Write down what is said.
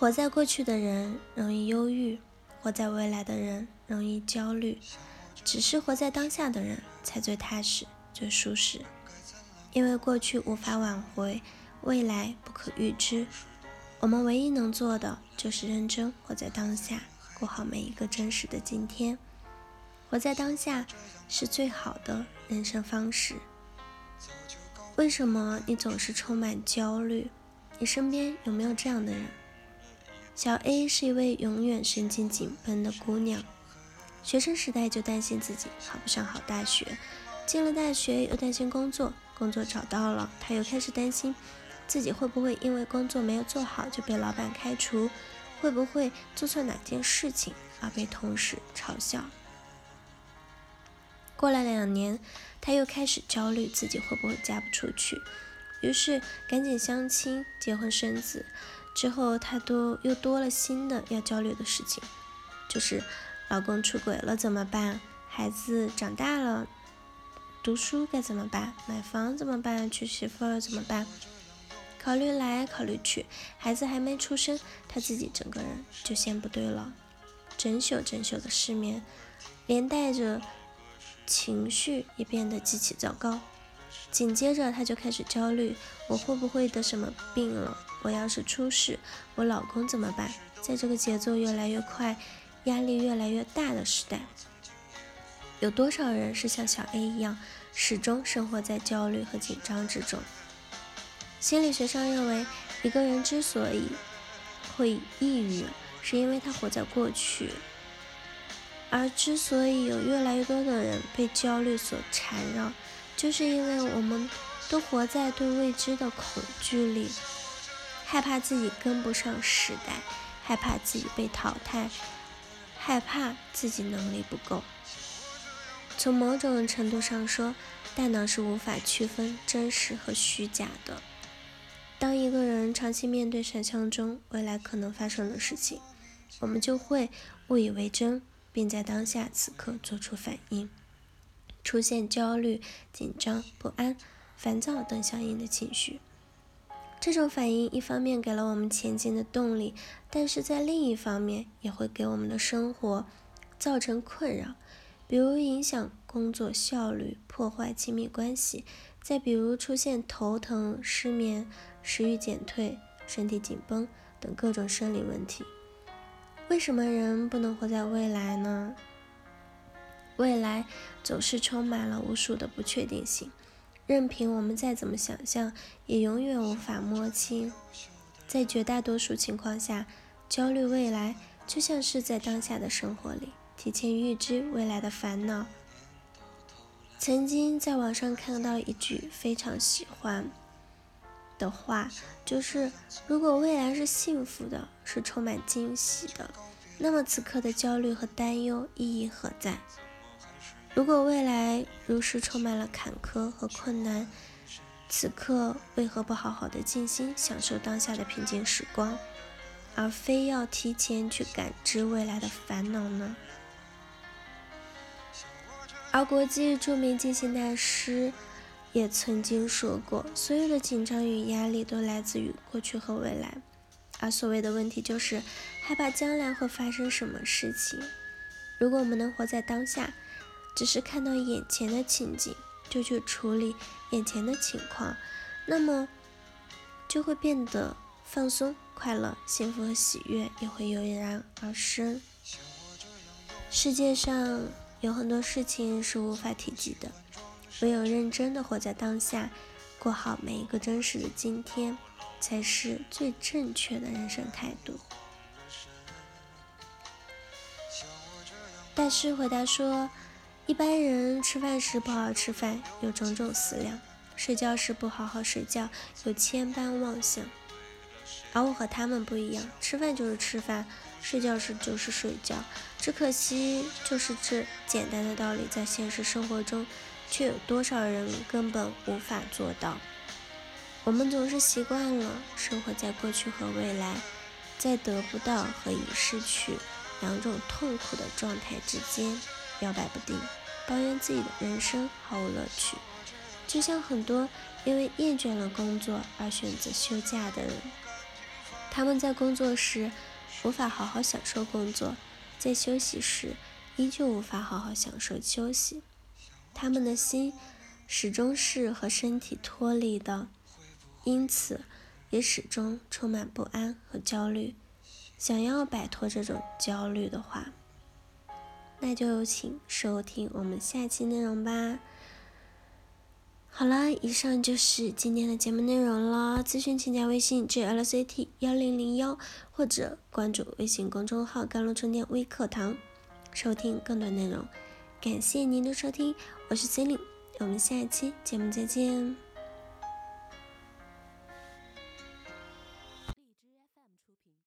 活在过去的人容易忧郁，活在未来的人容易焦虑。只是活在当下的人才最踏实、最舒适。因为过去无法挽回，未来不可预知。我们唯一能做的就是认真活在当下，过好每一个真实的今天。活在当下是最好的人生方式。为什么你总是充满焦虑？你身边有没有这样的人？小 A 是一位永远神经紧绷的姑娘，学生时代就担心自己考不上好大学，进了大学又担心工作，工作找到了，她又开始担心自己会不会因为工作没有做好就被老板开除，会不会做错哪件事情而被同事嘲笑。过了两年，她又开始焦虑自己会不会嫁不出去，于是赶紧相亲、结婚、生子。之后，她多又多了新的要焦虑的事情，就是老公出轨了怎么办？孩子长大了，读书该怎么办？买房怎么办？娶媳妇儿怎么办？考虑来考虑去，孩子还没出生，她自己整个人就先不对了，整宿整宿的失眠，连带着。情绪也变得极其糟糕，紧接着他就开始焦虑：我会不会得什么病了？我要是出事，我老公怎么办？在这个节奏越来越快、压力越来越大的时代，有多少人是像小 A 一样，始终生活在焦虑和紧张之中？心理学上认为，一个人之所以会抑郁，是因为他活在过去。而之所以有越来越多的人被焦虑所缠绕，就是因为我们都活在对未知的恐惧里，害怕自己跟不上时代，害怕自己被淘汰，害怕自己能力不够。从某种程度上说，大脑是无法区分真实和虚假的。当一个人长期面对想象中未来可能发生的事情，我们就会误以为真。并在当下此刻做出反应，出现焦虑、紧张、不安、烦躁等相应的情绪。这种反应一方面给了我们前进的动力，但是在另一方面也会给我们的生活造成困扰，比如影响工作效率、破坏亲密关系，再比如出现头疼、失眠、食欲减退、身体紧绷等各种生理问题。为什么人不能活在未来呢？未来总是充满了无数的不确定性，任凭我们再怎么想象，也永远无法摸清。在绝大多数情况下，焦虑未来就像是在当下的生活里提前预知未来的烦恼。曾经在网上看到一句非常喜欢。的话就是，如果未来是幸福的，是充满惊喜的，那么此刻的焦虑和担忧意义何在？如果未来如是充满了坎坷和困难，此刻为何不好好的静心，享受当下的平静时光，而非要提前去感知未来的烦恼呢？而国际著名静心大师。也曾经说过，所有的紧张与压力都来自于过去和未来，而所谓的问题就是害怕将来会发生什么事情。如果我们能活在当下，只是看到眼前的情景就去处理眼前的情况，那么就会变得放松、快乐、幸福和喜悦也会油然而生。世界上有很多事情是无法提及的。唯有认真的活在当下，过好每一个真实的今天，才是最正确的人生态度。大师回答说：一般人吃饭时不好好吃饭，有种种思量；睡觉时不好好睡觉，有千般妄想。而我和他们不一样，吃饭就是吃饭，睡觉时就是睡觉。只可惜，就是这简单的道理，在现实生活中。却有多少人根本无法做到？我们总是习惯了生活在过去和未来，在得不到和已失去两种痛苦的状态之间摇摆不定，抱怨自己的人生毫无乐趣。就像很多因为厌倦了工作而选择休假的人，他们在工作时无法好好享受工作，在休息时依旧无法好好享受休息。他们的心始终是和身体脱离的，因此也始终充满不安和焦虑。想要摆脱这种焦虑的话，那就请收听我们下期内容吧。好了，以上就是今天的节目内容了。咨询请加微信 jlct 幺零零幺，或者关注微信公众号“甘露春天微课堂”，收听更多内容。感谢您的收听，我是 c e l i n e 我们下一期节目再见。